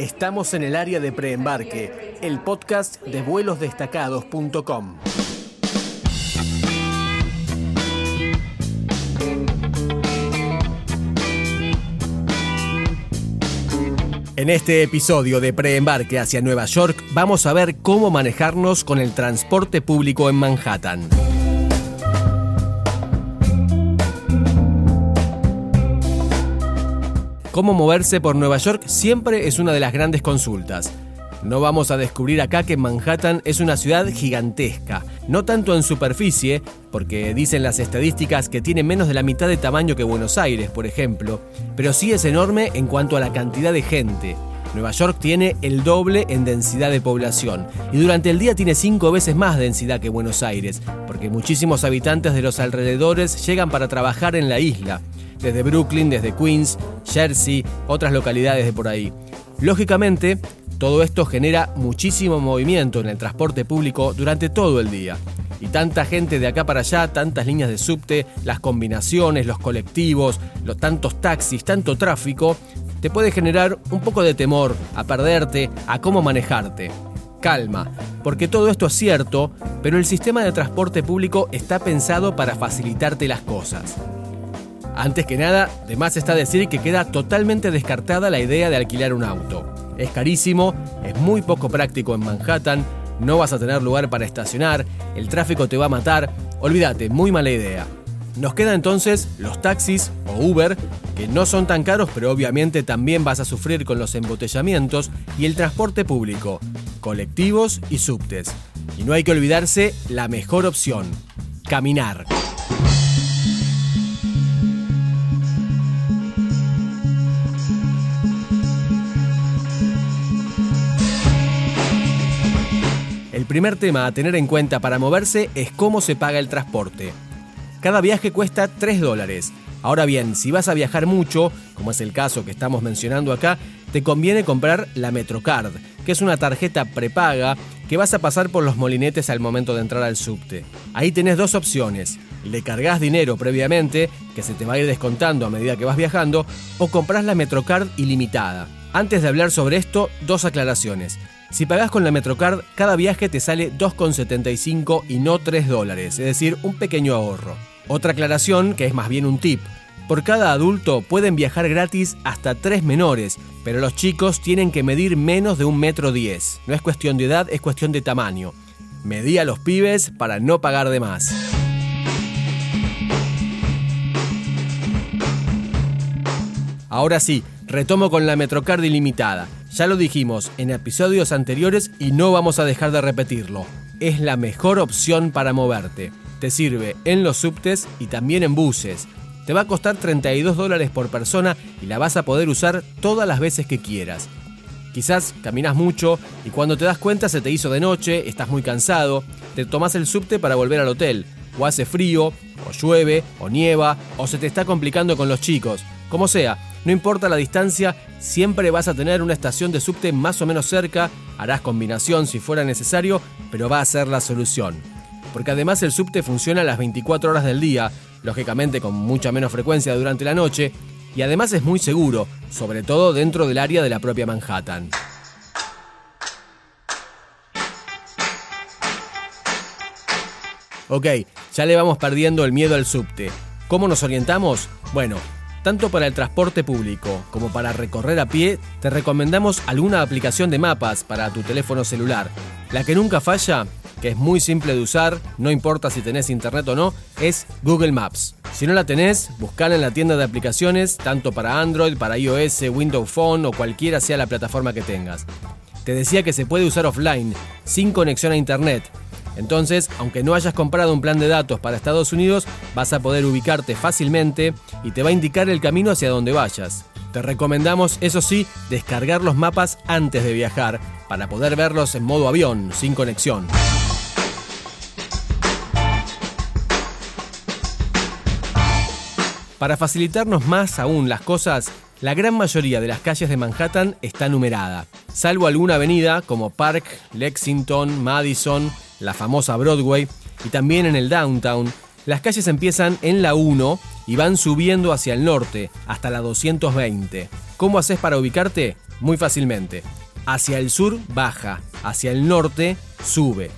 Estamos en el área de preembarque, el podcast de vuelosdestacados.com. En este episodio de Preembarque hacia Nueva York vamos a ver cómo manejarnos con el transporte público en Manhattan. Cómo moverse por Nueva York siempre es una de las grandes consultas. No vamos a descubrir acá que Manhattan es una ciudad gigantesca, no tanto en superficie, porque dicen las estadísticas que tiene menos de la mitad de tamaño que Buenos Aires, por ejemplo, pero sí es enorme en cuanto a la cantidad de gente. Nueva York tiene el doble en densidad de población y durante el día tiene cinco veces más densidad que Buenos Aires, porque muchísimos habitantes de los alrededores llegan para trabajar en la isla desde Brooklyn, desde Queens, Jersey, otras localidades de por ahí. Lógicamente, todo esto genera muchísimo movimiento en el transporte público durante todo el día. Y tanta gente de acá para allá, tantas líneas de subte, las combinaciones, los colectivos, los tantos taxis, tanto tráfico, te puede generar un poco de temor a perderte, a cómo manejarte. Calma, porque todo esto es cierto, pero el sistema de transporte público está pensado para facilitarte las cosas. Antes que nada, de más está decir que queda totalmente descartada la idea de alquilar un auto. Es carísimo, es muy poco práctico en Manhattan, no vas a tener lugar para estacionar, el tráfico te va a matar, olvídate, muy mala idea. Nos quedan entonces los taxis o Uber, que no son tan caros, pero obviamente también vas a sufrir con los embotellamientos, y el transporte público, colectivos y subtes. Y no hay que olvidarse la mejor opción, caminar. Primer tema a tener en cuenta para moverse es cómo se paga el transporte. Cada viaje cuesta 3 dólares. Ahora bien, si vas a viajar mucho, como es el caso que estamos mencionando acá, te conviene comprar la Metrocard, que es una tarjeta prepaga que vas a pasar por los molinetes al momento de entrar al subte. Ahí tenés dos opciones. Le cargas dinero previamente, que se te va a ir descontando a medida que vas viajando, o compras la Metrocard ilimitada. Antes de hablar sobre esto, dos aclaraciones. Si pagás con la Metrocard, cada viaje te sale 2,75 y no 3 dólares, es decir, un pequeño ahorro. Otra aclaración, que es más bien un tip. Por cada adulto pueden viajar gratis hasta tres menores, pero los chicos tienen que medir menos de un metro diez. No es cuestión de edad, es cuestión de tamaño. Medí a los pibes para no pagar de más. Ahora sí, retomo con la Metrocard ilimitada. Ya lo dijimos en episodios anteriores y no vamos a dejar de repetirlo. Es la mejor opción para moverte. Te sirve en los subtes y también en buses. Te va a costar 32 dólares por persona y la vas a poder usar todas las veces que quieras. Quizás caminas mucho y cuando te das cuenta se te hizo de noche, estás muy cansado, te tomas el subte para volver al hotel, o hace frío, o llueve, o nieva, o se te está complicando con los chicos. Como sea, no importa la distancia, siempre vas a tener una estación de subte más o menos cerca, harás combinación si fuera necesario, pero va a ser la solución. Porque además el subte funciona a las 24 horas del día, lógicamente con mucha menos frecuencia durante la noche, y además es muy seguro, sobre todo dentro del área de la propia Manhattan. Ok, ya le vamos perdiendo el miedo al subte. ¿Cómo nos orientamos? Bueno, tanto para el transporte público como para recorrer a pie, te recomendamos alguna aplicación de mapas para tu teléfono celular. La que nunca falla, que es muy simple de usar, no importa si tenés internet o no, es Google Maps. Si no la tenés, buscala en la tienda de aplicaciones, tanto para Android, para iOS, Windows Phone o cualquiera sea la plataforma que tengas. Te decía que se puede usar offline, sin conexión a internet, entonces, aunque no hayas comprado un plan de datos para Estados Unidos, vas a poder ubicarte fácilmente y te va a indicar el camino hacia donde vayas. Te recomendamos, eso sí, descargar los mapas antes de viajar para poder verlos en modo avión, sin conexión. Para facilitarnos más aún las cosas, la gran mayoría de las calles de Manhattan está numerada, salvo alguna avenida como Park, Lexington, Madison, la famosa Broadway, y también en el downtown, las calles empiezan en la 1 y van subiendo hacia el norte, hasta la 220. ¿Cómo haces para ubicarte? muy fácilmente. Hacia el sur baja, hacia el norte sube.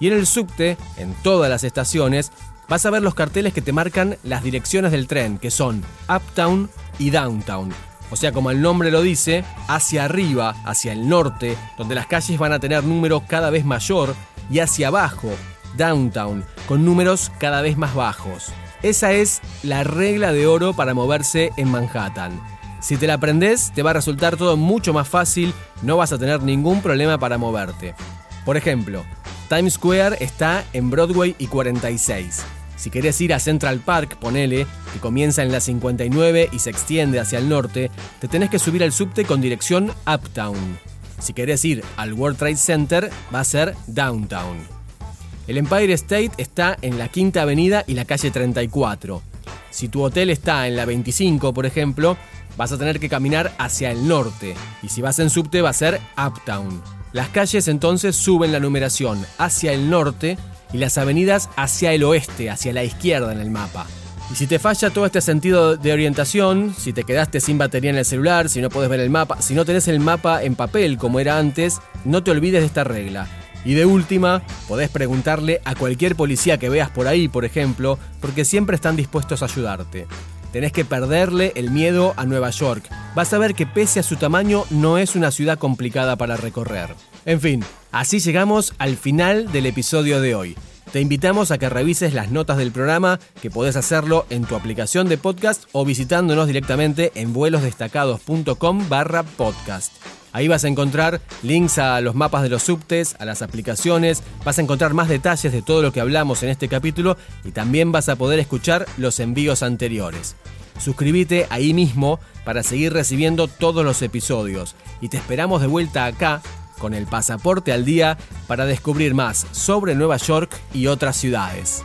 Y en el subte, en todas las estaciones, vas a ver los carteles que te marcan las direcciones del tren, que son Uptown y Downtown. O sea, como el nombre lo dice, hacia arriba, hacia el norte, donde las calles van a tener número cada vez mayor, y hacia abajo, Downtown, con números cada vez más bajos. Esa es la regla de oro para moverse en Manhattan. Si te la aprendes, te va a resultar todo mucho más fácil, no vas a tener ningún problema para moverte. Por ejemplo, Times Square está en Broadway y 46. Si querés ir a Central Park, ponele, que comienza en la 59 y se extiende hacia el norte, te tenés que subir al subte con dirección Uptown. Si querés ir al World Trade Center, va a ser Downtown. El Empire State está en la Quinta Avenida y la calle 34. Si tu hotel está en la 25, por ejemplo, vas a tener que caminar hacia el norte. Y si vas en subte va a ser Uptown. Las calles entonces suben la numeración hacia el norte y las avenidas hacia el oeste, hacia la izquierda en el mapa. Y si te falla todo este sentido de orientación, si te quedaste sin batería en el celular, si no puedes ver el mapa, si no tenés el mapa en papel como era antes, no te olvides de esta regla. Y de última, podés preguntarle a cualquier policía que veas por ahí, por ejemplo, porque siempre están dispuestos a ayudarte. Tenés que perderle el miedo a Nueva York. Vas a ver que pese a su tamaño no es una ciudad complicada para recorrer. En fin, así llegamos al final del episodio de hoy. Te invitamos a que revises las notas del programa, que podés hacerlo en tu aplicación de podcast o visitándonos directamente en vuelosdestacados.com barra podcast. Ahí vas a encontrar links a los mapas de los subtes, a las aplicaciones, vas a encontrar más detalles de todo lo que hablamos en este capítulo y también vas a poder escuchar los envíos anteriores. Suscríbete ahí mismo para seguir recibiendo todos los episodios y te esperamos de vuelta acá con el pasaporte al día para descubrir más sobre Nueva York y otras ciudades.